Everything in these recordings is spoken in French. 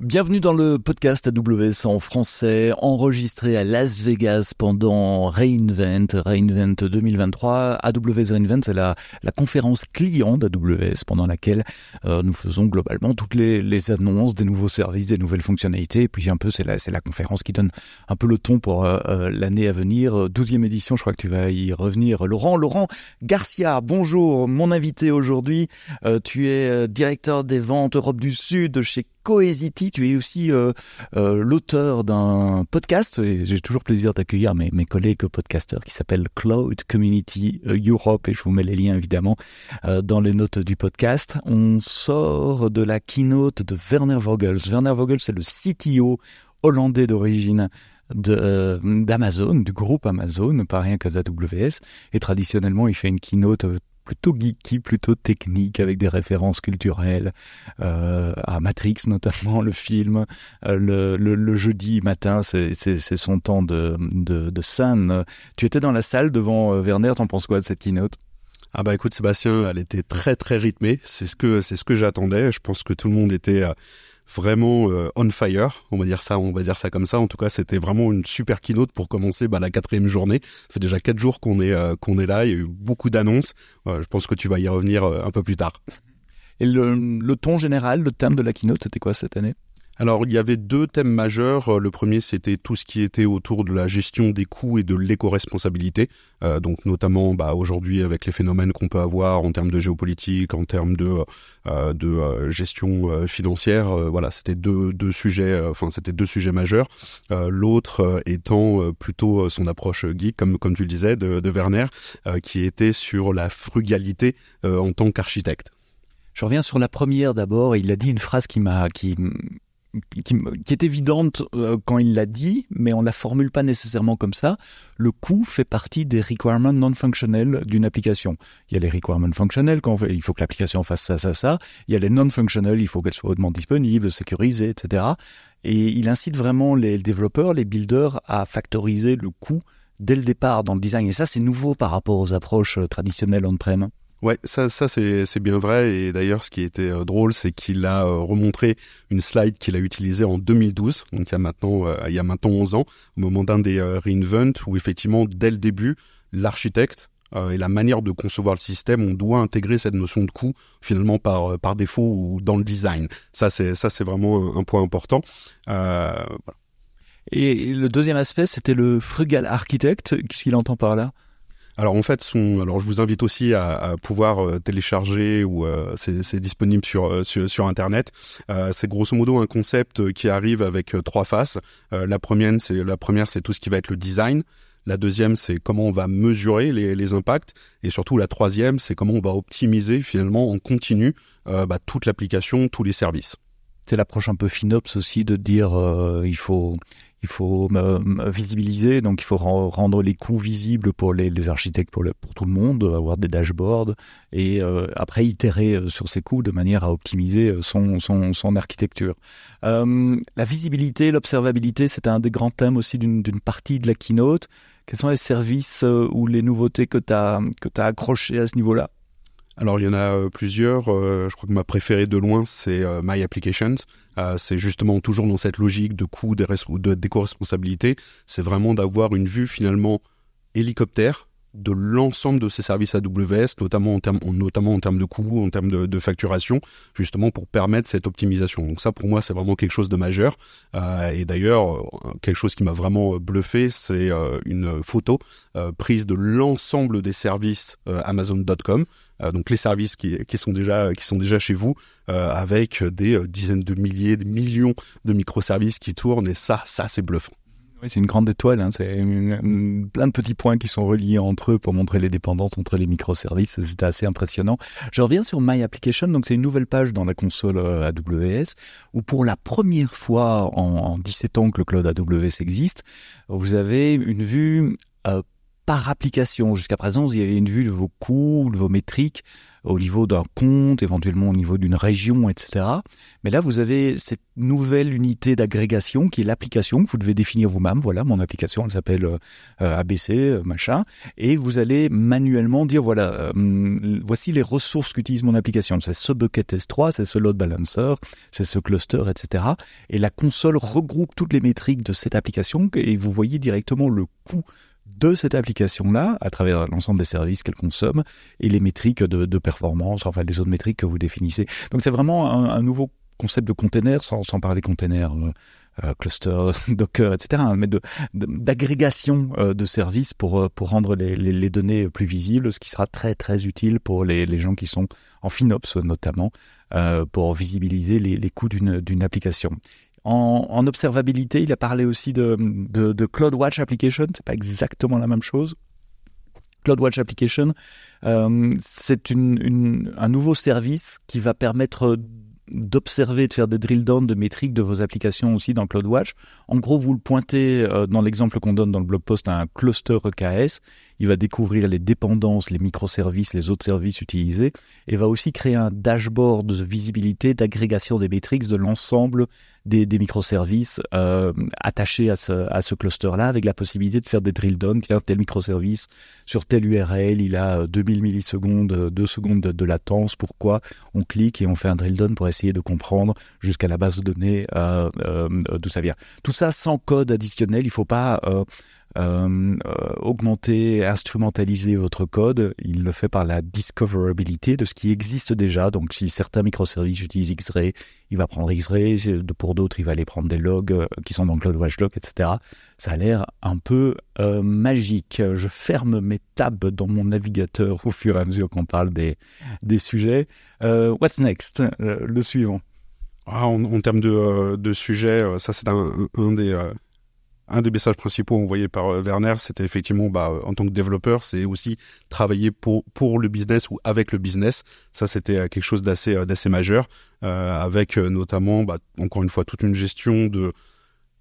Bienvenue dans le podcast AWS en français, enregistré à Las Vegas pendant Reinvent, Reinvent 2023. AWS Reinvent, c'est la, la conférence client d'AWS pendant laquelle euh, nous faisons globalement toutes les, les, annonces des nouveaux services, des nouvelles fonctionnalités. Et puis un peu, c'est la, la conférence qui donne un peu le ton pour euh, euh l'année à venir. 12e édition, je crois que tu vas y revenir. Laurent, Laurent Garcia, bonjour, mon invité aujourd'hui. Euh, tu es euh, directeur des ventes Europe du Sud chez Cohesity. Tu es aussi euh, euh, l'auteur d'un podcast. J'ai toujours plaisir d'accueillir mes, collègues podcasteurs qui s'appelle Cloud Community euh, Europe. Et je vous mets les liens évidemment dans les notes du podcast. On sort de la keynote de Werner Vogels. Werner Vogels, c'est le CTO hollandais d'origine d'Amazon, du groupe Amazon, pas rien que d'AWS. Et traditionnellement, il fait une keynote plutôt geeky, plutôt technique, avec des références culturelles euh, à Matrix notamment, le film. Euh, le, jeudi matin, c'est son temps de, de, de scène. Tu étais dans la salle devant euh, Werner, t'en penses quoi de cette keynote? Ah bah écoute Sébastien, elle était très très rythmée. C'est ce que c'est ce que j'attendais. Je pense que tout le monde était vraiment euh, on fire, on va dire ça, on va dire ça comme ça. En tout cas, c'était vraiment une super keynote pour commencer bah, la quatrième journée. Ça fait déjà quatre jours qu'on est euh, qu'on est là. Il y a eu beaucoup d'annonces. Euh, je pense que tu vas y revenir euh, un peu plus tard. Et le, le ton général, le thème de la keynote, c'était quoi cette année? Alors, il y avait deux thèmes majeurs. Le premier, c'était tout ce qui était autour de la gestion des coûts et de l'éco-responsabilité. Euh, donc, notamment, bah, aujourd'hui, avec les phénomènes qu'on peut avoir en termes de géopolitique, en termes de, euh, de euh, gestion euh, financière, euh, voilà, c'était deux, deux sujets. Enfin, c'était deux sujets majeurs. L'autre étant plutôt son approche geek, comme comme tu le disais, de, de Werner, qui était sur la frugalité en tant qu'architecte. Je reviens sur la première d'abord. Il a dit une phrase qui m'a qui qui, est évidente euh, quand il l'a dit, mais on la formule pas nécessairement comme ça. Le coût fait partie des requirements non functionnels d'une application. Il y a les requirements fonctionnels, quand il faut que l'application fasse ça, ça, ça. Il y a les non functionnels, il faut qu'elle soit hautement disponible, sécurisée, etc. Et il incite vraiment les développeurs, les builders à factoriser le coût dès le départ dans le design. Et ça, c'est nouveau par rapport aux approches euh, traditionnelles on-prem. Ouais, ça, ça c'est, bien vrai. Et d'ailleurs, ce qui était euh, drôle, c'est qu'il a euh, remontré une slide qu'il a utilisée en 2012, donc il y a maintenant, euh, il y a maintenant 11 ans, au moment d'un des euh, reinvent, où effectivement, dès le début, l'architecte et la manière de concevoir le système, on doit intégrer cette notion de coût finalement par par défaut ou dans le design. Ça, c'est ça, c'est vraiment un, point important. Et le deuxième aspect, c'était le frugal architecte. Qu'est-ce qu'il entend par là? Alors en fait, son, alors je vous invite aussi à, à pouvoir euh, télécharger ou euh, c'est disponible sur, euh, sur, sur internet. Euh, c'est grosso modo un concept qui arrive avec euh, trois faces. Euh, la première, c'est la première, c'est tout ce qui va être le design. La deuxième, c'est comment on va mesurer les, les, impacts. Et surtout, la troisième, c'est comment on va optimiser finalement en continu bah, toute l'application, tous les services. C'est l'approche un peu FinOps aussi de dire il faut il faut visibiliser, donc il faut rendre les coûts visibles pour les, architectes, pour, tout le monde, avoir des dashboards et euh, après itérer euh, sur ces coûts de manière à optimiser euh, son, architecture. La visibilité, l'observabilité, c'est un des grands thèmes aussi d'une partie de la keynote. Quels sont les services ou les nouveautés que tu as, as accrochées à ce niveau-là? Alors il y en a euh, plusieurs. Euh, je crois que ma préférée de loin c'est euh, My Applications. c'est justement toujours dans cette logique de coût d'éco-responsabilité. C'est vraiment d'avoir une vue finalement hélicoptère de l'ensemble de ces services AWS, notamment en termes, notamment en termes de coûts, en termes de, facturation, justement pour permettre cette optimisation. Donc ça, pour moi, c'est vraiment quelque chose de majeur. Euh, et d'ailleurs, quelque chose qui m'a vraiment bluffé, c'est euh, une photo euh, prise de l'ensemble des services Amazon.com. Euh, donc les services qui, qui, sont déjà qui sont déjà chez vous euh, avec des euh, dizaines de milliers, des millions de microservices qui tournent et ça ça c'est bluffant. Oui, c'est une grande étoile. Hein. C'est plein de petits points qui sont reliés entre eux pour montrer les dépendances entre les microservices. C'était assez impressionnant. Je reviens sur My Application. Donc, c'est une nouvelle page dans la console AWS où pour la première fois en, en 17 ans que le cloud AWS existe, vous avez une vue euh, par application. Jusqu'à présent, vous y avez une vue de vos coûts, de vos métriques au niveau d'un compte, éventuellement au niveau d'une région, etc. Mais là, vous avez cette nouvelle unité d'agrégation qui est l'application que vous devez définir vous-même. Voilà, mon application, elle s'appelle euh, ABC, euh, machin. Et vous allez manuellement dire, voilà, euh, voici les ressources qu'utilise mon application. C'est ce bucket S3, c'est ce load balancer, c'est ce cluster, etc. Et la console regroupe toutes les métriques de cette application et vous voyez directement le coût de cette application-là, à travers l'ensemble des services qu'elle consomme, et les métriques de, performance, enfin les autres métriques que vous définissez. Donc c'est vraiment un, nouveau concept de container, sans, parler container, euh, euh, cluster, Docker, etc., hein, mais d'agrégation euh, de, services pour, rendre les, données plus visibles, ce qui sera très très utile pour les, gens qui sont en FinOps notamment, pour visibiliser les coûts d'une application. En, observabilité, il a parlé aussi de, CloudWatch Application. C'est pas exactement la même chose. CloudWatch Application, euh, c'est un nouveau service qui va permettre d'observer, de faire des drill down de métriques de vos applications aussi dans CloudWatch. En gros, vous le pointez euh, dans l'exemple qu'on donne dans le blog post à un cluster EKS. Il va découvrir les dépendances, les microservices, les autres services utilisés et va aussi créer un dashboard de visibilité, d'agrégation des métriques de l'ensemble des, microservices euh, attachés à ce, cluster-là avec la possibilité de faire des drill down. Tiens, tel microservice sur telle URL, il a 2000 millisecondes, 2 secondes de, latence. Pourquoi On clique et on fait un drill down pour essayer de comprendre jusqu'à la base de données euh, euh, d'où ça vient. Tout ça sans code additionnel. Il ne faut pas euh, euh, augmenter, instrumentaliser votre code. Il le fait par la discoverability de ce qui existe déjà. Donc, si certains microservices utilisent X-Ray, il va prendre X-Ray. Pour d'autres, il va aller prendre des logs euh, qui sont dans le Cloud Watchdog, etc. Ça a l'air un peu magique. Je ferme mes tabs dans mon navigateur au fur et à mesure qu'on parle des, des sujets. what's next? Le suivant. Ah, en, termes de, de sujets, ça c'est un, des un des messages principaux envoyés par euh, Werner, c'était effectivement, bah, en tant que développeur, c'est aussi travailler pour le business ou avec le business. Ça, c'était euh, quelque chose d'assez euh, majeur, avec notamment, bah, encore une fois, toute une gestion de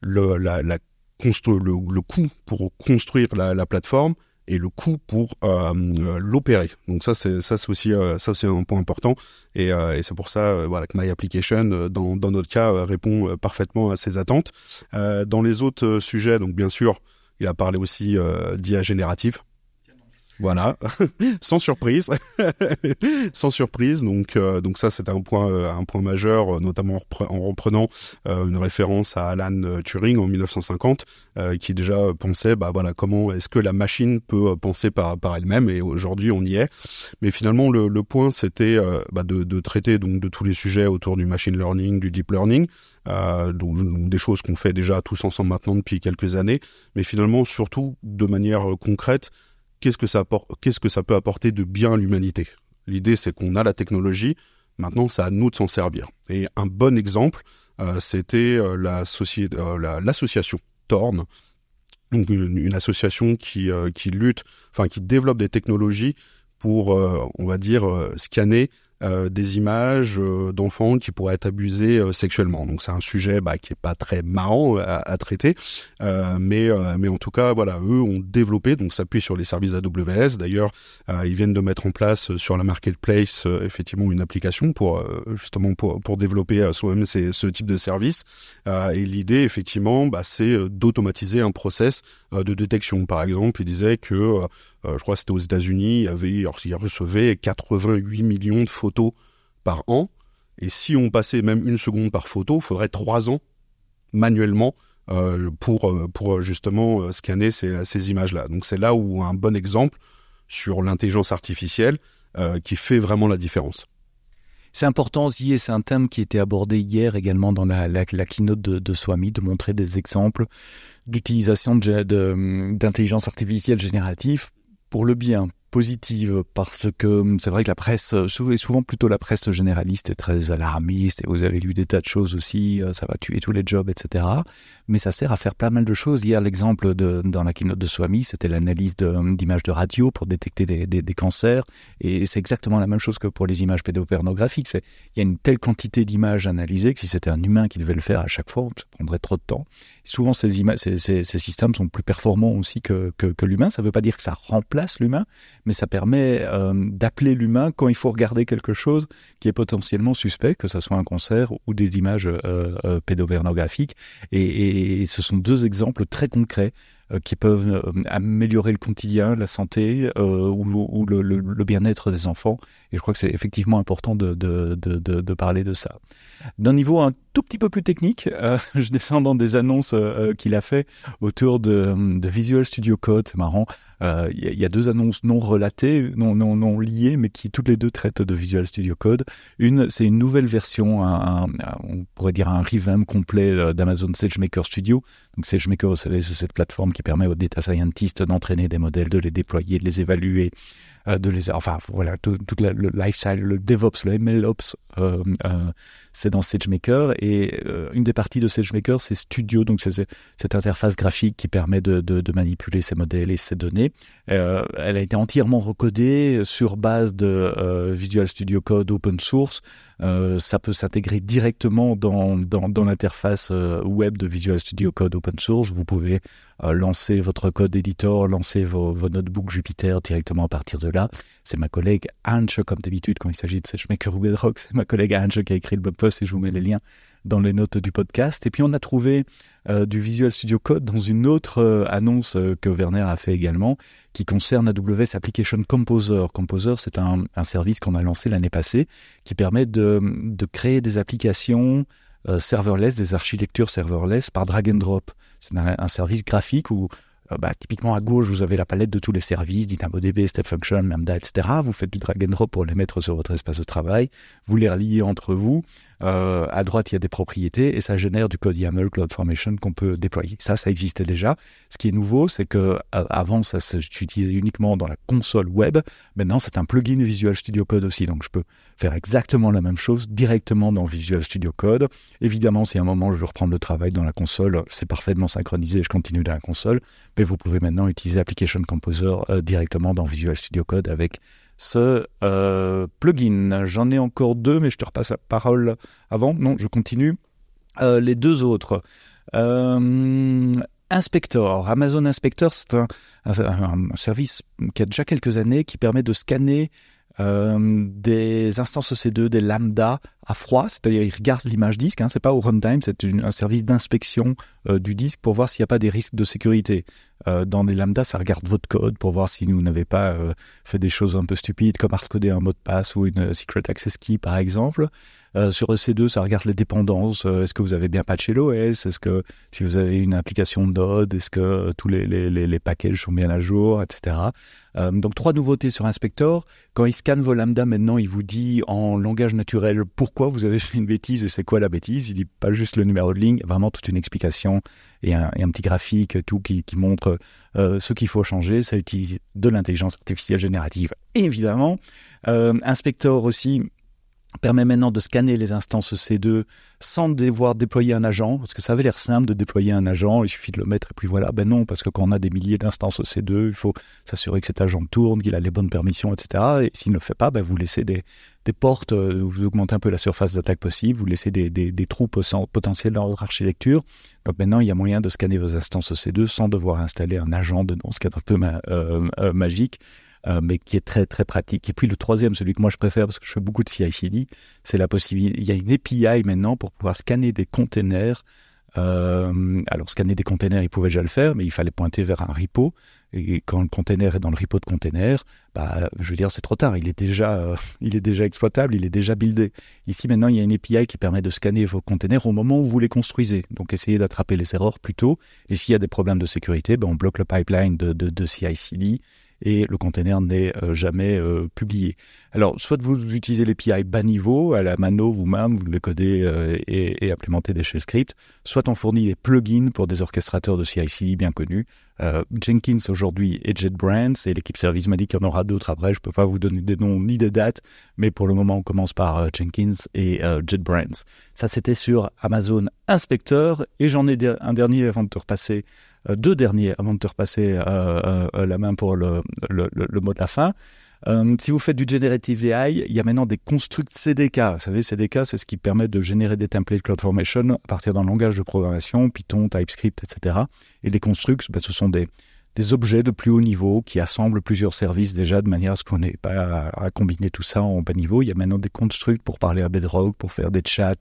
le la, la le, le coût pour construire la plateforme et le coût pour euh, euh, l'opérer. Donc ça c'est ça c'est aussi euh, ça aussi un point important et, et c'est pour ça voilà que My Application dans dans notre cas répond parfaitement à ces attentes. dans les autres sujets donc bien sûr il a parlé aussi d'IA générative voilà, sans surprise, sans surprise. Donc, euh, donc ça, c'est un point, euh, un point majeur, euh, notamment en reprenant une référence à Alan Turing en 1950, qui déjà pensait, bah voilà, comment est-ce que la machine peut penser par par elle-même. Et aujourd'hui, on y est. Mais finalement, le, le point, c'était bah, de, de, traiter donc de tous les sujets autour du machine learning, du deep learning, donc, des choses qu'on fait déjà tous ensemble maintenant depuis quelques années, mais finalement surtout de manière concrète qu'est-ce que ça qu'est-ce que ça peut apporter de bien à l'humanité? L'idée, c'est qu'on a la technologie, maintenant, c'est à nous de s'en servir. Et un bon exemple, euh, c'était euh, euh, l'association Torn, donc une, association qui, qui lutte, enfin qui développe des technologies pour, on va dire, scanner des images euh, d'enfants qui pourraient être abusés euh, sexuellement. Donc c'est un sujet bah, qui est pas très marrant à, traiter, mais mais en tout cas voilà, eux ont développé donc s'appuie sur les services AWS. D'ailleurs, ils viennent de mettre en place sur la marketplace effectivement une application pour justement pour développer soi-même ce type de service. et l'idée effectivement, bah, c'est d'automatiser un process de détection. Par exemple, il disait que je crois que c'était aux États-Unis, avait, alors, il recevait 88 millions de photos par an. Et si on passait même une seconde par photo, il faudrait trois ans manuellement euh, pour, euh, pour justement euh, scanner ces, images-là. Donc c'est là où un bon exemple sur l'intelligence artificielle qui fait vraiment la différence. C'est important aussi, et c'est un thème qui était abordé hier également dans la, la, keynote de Swami, de montrer des exemples d'utilisation d'intelligence artificielle générative pour le bien, positive parce que hum, c'est vrai que la presse, euh, et souvent plutôt la presse généraliste est très alarmiste et vous avez lu des tas de choses aussi, euh, ça va tuer tous les jobs, etc. Mais ça sert à faire pas mal de choses. Hier, l'exemple de, dans la keynote de Swami, c'était l'analyse hum, d'images de, radio pour détecter des, cancers et c'est exactement la même chose que pour les images pédopornographiques. Il y a une telle quantité d'images analysées que si c'était un humain qui devait le faire à chaque fois, ça prendrait trop de temps. souvent, ces, systèmes sont plus performants aussi que l'humain. Ça ne veut pas dire que ça remplace l'humain, mais ça permet euh, d'appeler l'humain quand il faut regarder quelque chose qui est potentiellement suspect, que ce soit un concert ou des images euh, euh pédopornographiques. Et, ce sont deux exemples très concrets euh, qui peuvent améliorer le quotidien, la santé ou, le, bien-être des enfants. Et je crois que c'est effectivement important de, parler de ça. D'un niveau tout petit peu plus technique, euh, je descends dans des annonces qu'il a fait autour de, Visual Studio Code. C'est marrant. Il y, a deux annonces non relatées, non, liées, mais qui toutes les deux traitent de Visual Studio Code. Une, c'est une nouvelle version, on pourrait dire un revamp complet d'Amazon SageMaker Studio. Donc SageMaker, vous savez, c'est cette plateforme qui permet aux data scientists d'entraîner des modèles, de les déployer, de les évaluer, euh, de les, enfin voilà, tout, le lifestyle, le DevOps, le MLOps, euh, euh, c'est dans SageMaker et euh, une des parties de SageMaker, c'est Studio, donc c'est cette interface graphique qui permet de, manipuler ces modèles et ces données. Elle a été entièrement recodée sur base de Visual Studio Code open source. ça peut s'intégrer directement dans, l'interface web de Visual Studio Code open source. Vous pouvez lancer votre code editor, lancer vos, notebooks Jupyter directement à partir de là. C'est ma collègue Ange, comme d'habitude, quand il s'agit de SageMaker ou Bedrock, c'est ma collègue Ange qui a écrit le blog post et je vous mets les liens dans les notes du podcast. Et puis on a trouvé euh, du Visual Studio Code dans une autre euh, annonce euh, que Werner a fait également, qui concerne AWS Application Composer. Composer, c'est un, service qu'on a lancé l'année passée, qui permet de, de créer des applications serverless, des architectures serverless par drag and drop. C'est un, service graphique où bah, typiquement à gauche, vous avez la palette de tous les services, DynamoDB, Step Function, Lambda, etc. Vous faites du drag and drop pour les mettre sur votre espace de travail. Vous les reliez entre vous. Euh, à droite, il y a des propriétés et ça génère du code YAML CloudFormation qu'on peut déployer. Ça, ça existait déjà. Ce qui est nouveau, c'est que avant, ça s'utilisait uniquement dans la console web. Maintenant, c'est un plugin Visual Studio Code aussi. Donc, je peux faire exactement la même chose directement dans Visual Studio Code. Évidemment, si à un moment je veux reprendre le travail dans la console, c'est parfaitement synchronisé. Je continue dans la console. Mais vous pouvez maintenant utiliser Application Composer euh, directement dans Visual Studio Code avec ce euh, plugin. J'en ai encore deux, mais je te repasse la parole avant. Non, je continue. Euh, les deux autres. Euh, Inspector. Amazon Inspector, c'est un, service qui a déjà quelques années qui permet de scanner euh, des instances EC2, des lambda à froid, c'est-à-dire ils regardent l'image disque, hein, c'est pas au runtime, c'est un service d'inspection euh, du disque pour voir s'il n'y a pas des risques de sécurité. Euh, dans les lambda, ça regarde votre code pour voir si vous n'avez pas euh, fait des choses un peu stupides comme hardcoder un mot de passe ou une secret access key par exemple. Sur EC2, ça regarde les dépendances. est-ce que vous avez bien patché l'OS Est-ce que si vous avez une application Node, est-ce que tous les, les, les, les packages sont bien à jour, etc. Euh, donc trois nouveautés sur Inspector. Quand il scanne vos lambda maintenant, il vous dit en langage naturel pourquoi vous avez fait une bêtise et c'est quoi la bêtise. Il dit pas juste le numéro de ligne, vraiment toute une explication et un, et un petit graphique tout qui, qui montre euh, ce qu'il faut changer. Ça utilise de l'intelligence artificielle générative, évidemment. Euh, Inspector aussi permet maintenant de scanner les instances C2 sans devoir déployer un agent, parce que ça avait l'air simple de déployer un agent, il suffit de le mettre et puis voilà. Ben non, parce que quand on a des milliers d'instances C2, il faut s'assurer que cet agent tourne, qu'il a les bonnes permissions, etc. Et s'il ne le fait pas, ben vous laissez des, des portes, euh, vous augmentez un peu la surface d'attaque possible, vous laissez des, des, des trous potentiels dans votre architecture. Donc maintenant, il y a moyen de scanner vos instances C2 sans devoir installer un agent dedans, ce qui est un peu euh, euh, magique. Euh, mais qui est très très pratique. Et puis le troisième, celui que moi je préfère parce que je fais beaucoup de CI/CD, c'est la possibilité. Il y a une API maintenant pour pouvoir scanner des containers. Euh, alors scanner des containers, il pouvait déjà le faire, mais il fallait pointer vers un repo. Et quand le container est dans le repo de container, bah, je veux dire, c'est trop tard. Il est déjà, euh, il est déjà exploitable, il est déjà buildé. Ici, maintenant, il y a une API qui permet de scanner vos containers au moment où vous les construisez. Donc, essayez d'attraper les erreurs plus tôt. Et s'il y a des problèmes de sécurité, ben, on bloque le pipeline de, de, de CI/CD et le container n'est euh, jamais euh, publié. Alors, soit vous utilisez l'API bas niveau, à la mano vous-même, vous le codez euh, et, et, implémentez des shell scripts, soit on fournit des plugins pour des orchestrateurs de CI/CD bien connus. Euh, Jenkins aujourd'hui et JetBrains, et l'équipe service m'a dit qu'il y en aura d'autres après. Je peux pas vous donner des noms ni des dates, mais pour le moment, on commence par euh, Jenkins et JetBrains. Ça, c'était sur Amazon Inspector, et j'en ai un dernier avant de te repasser euh, deux derniers avant de te repasser euh, euh, la main pour le, le, mot de la fin. Euh, si vous faites du Generative AI, il y a maintenant des constructs CDK. Vous savez, CDK, c'est ce qui permet de générer des templates CloudFormation à partir d'un langage de programmation, Python, TypeScript, etc. Et les constructs, ben, ce sont des, des objets de plus haut niveau qui assemblent plusieurs services déjà de manière à ce qu'on n'ait pas à, combiner tout ça en bas niveau. Il y a maintenant des constructs pour parler à Bedrock, pour faire des chats,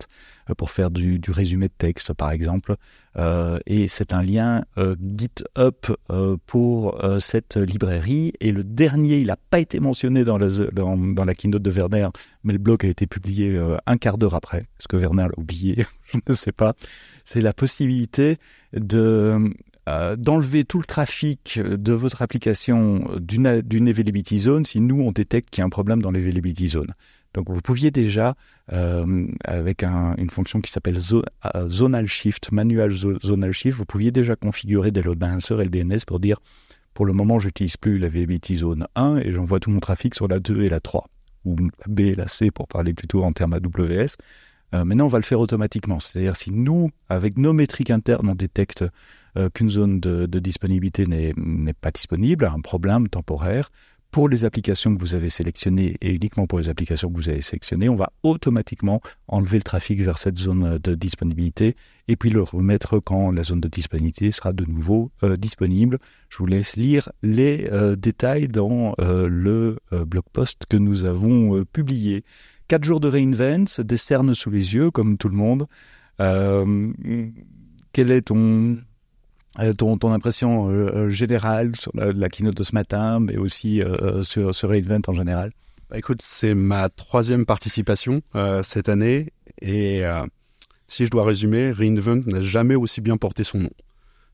euh, pour faire du, du résumé de texte par exemple. Euh, et c'est un lien euh, GitHub euh, pour euh, cette librairie. Et le dernier, il n'a pas été mentionné dans la, dans, dans, la keynote de Werner, mais le blog a été publié un quart d'heure après. Est-ce que Werner l'a oublié? Je ne sais pas. C'est la possibilité de euh, d'enlever tout le trafic de votre application d'une availability zone si nous on détecte qu'il y a un problème dans l'availability zone. Donc vous pouviez déjà, euh, avec un, une fonction qui s'appelle euh, zonal shift, manual zonal shift, vous pouviez déjà configurer des load balancers et le DNS pour dire pour le moment j'utilise plus l'availability zone 1 et j'envoie tout mon trafic sur la 2 et la 3 ou la B et la C pour parler plutôt en termes AWS. Euh, maintenant, on va le faire automatiquement. C'est-à-dire si nous, avec nos métriques internes, on détecte euh, qu'une zone de, disponibilité n'est pas disponible, un problème temporaire, pour les applications que vous avez sélectionnées et uniquement pour les applications que vous avez sélectionnées, on va automatiquement enlever le trafic vers cette zone de disponibilité et puis le remettre quand la zone de disponibilité sera de nouveau euh, disponible. Je vous laisse lire les euh, détails dans le blog post que nous avons publié. Quatre jours de reinvent, des cernes sous les yeux comme tout le monde. quel est ton ton, ton, impression euh, euh, générale sur la, la, keynote de ce matin, mais aussi euh, sur, sur Reinvent en général? Bah, Écoute, c'est ma troisième participation euh, cette année et si je dois résumer, Reinvent n'a jamais aussi bien porté son nom.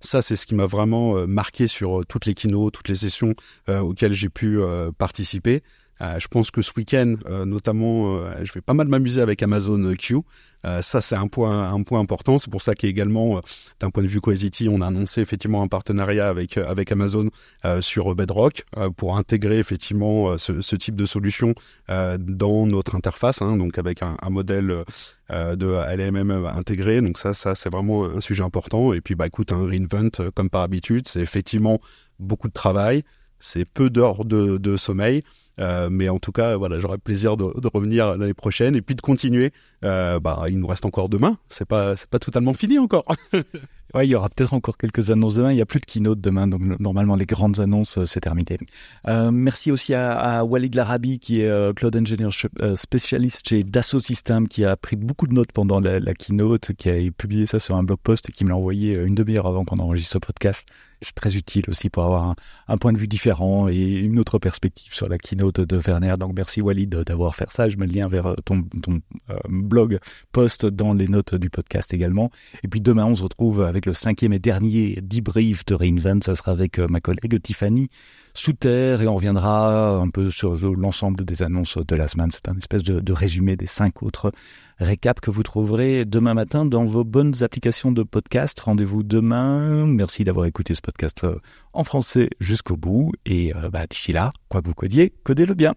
Ça, c'est ce qui m'a vraiment marqué sur toutes les keynotes, toutes les sessions auxquelles j'ai pu participer. Euh, je pense que ce week-end, euh, notamment, euh, je vais pas mal m'amuser avec Amazon Q. ça, c'est un point, un point important. C'est pour ça qu'également, d'un point de vue Cohesity, on a annoncé effectivement un partenariat avec avec Amazon sur Bedrock pour intégrer effectivement ce, ce, type de solution dans notre interface, hein, donc avec un, un modèle de LMM intégré. Donc ça, ça c'est vraiment un sujet important. Et puis, bah écoute, un reinvent comme par habitude, c'est effectivement beaucoup de travail, c'est peu d'heures de, de sommeil. Euh, mais en tout cas, voilà, j'aurai plaisir de, revenir l'année prochaine et puis de continuer. Euh, bah, il nous reste encore demain. C'est pas, c'est pas totalement fini encore. Il y aura peut-être encore quelques annonces demain. Il n'y a plus de keynote demain, donc normalement les grandes annonces, euh, c'est terminé. Merci aussi à, à, Walid Larabi, qui est Cloud Engineer spécialiste chez Dassault Systèmes, qui a pris beaucoup de notes pendant la, keynote, qui a publié ça sur un blog post et qui me l'a envoyé une demi-heure avant qu'on enregistre ce podcast. C'est très utile aussi pour avoir un, point de vue différent et une autre perspective sur la keynote de Werner. Donc merci Walid d'avoir fait ça. Je mets le lien vers ton, ton euh, blog post dans les notes du podcast également. Et puis demain, on se retrouve avec le cinquième et dernier debrief de Reinvent. Ça sera avec euh, ma collègue Tiffany Souter et on reviendra un peu sur l'ensemble des annonces de la semaine. C'est un espèce de résumé des cinq autres récap que vous trouverez demain matin dans vos bonnes applications de podcast. Rendez-vous demain. Merci d'avoir écouté ce podcast euh, en français jusqu'au bout. Et euh, bah, d'ici là, quoi que vous codiez, codez-le bien.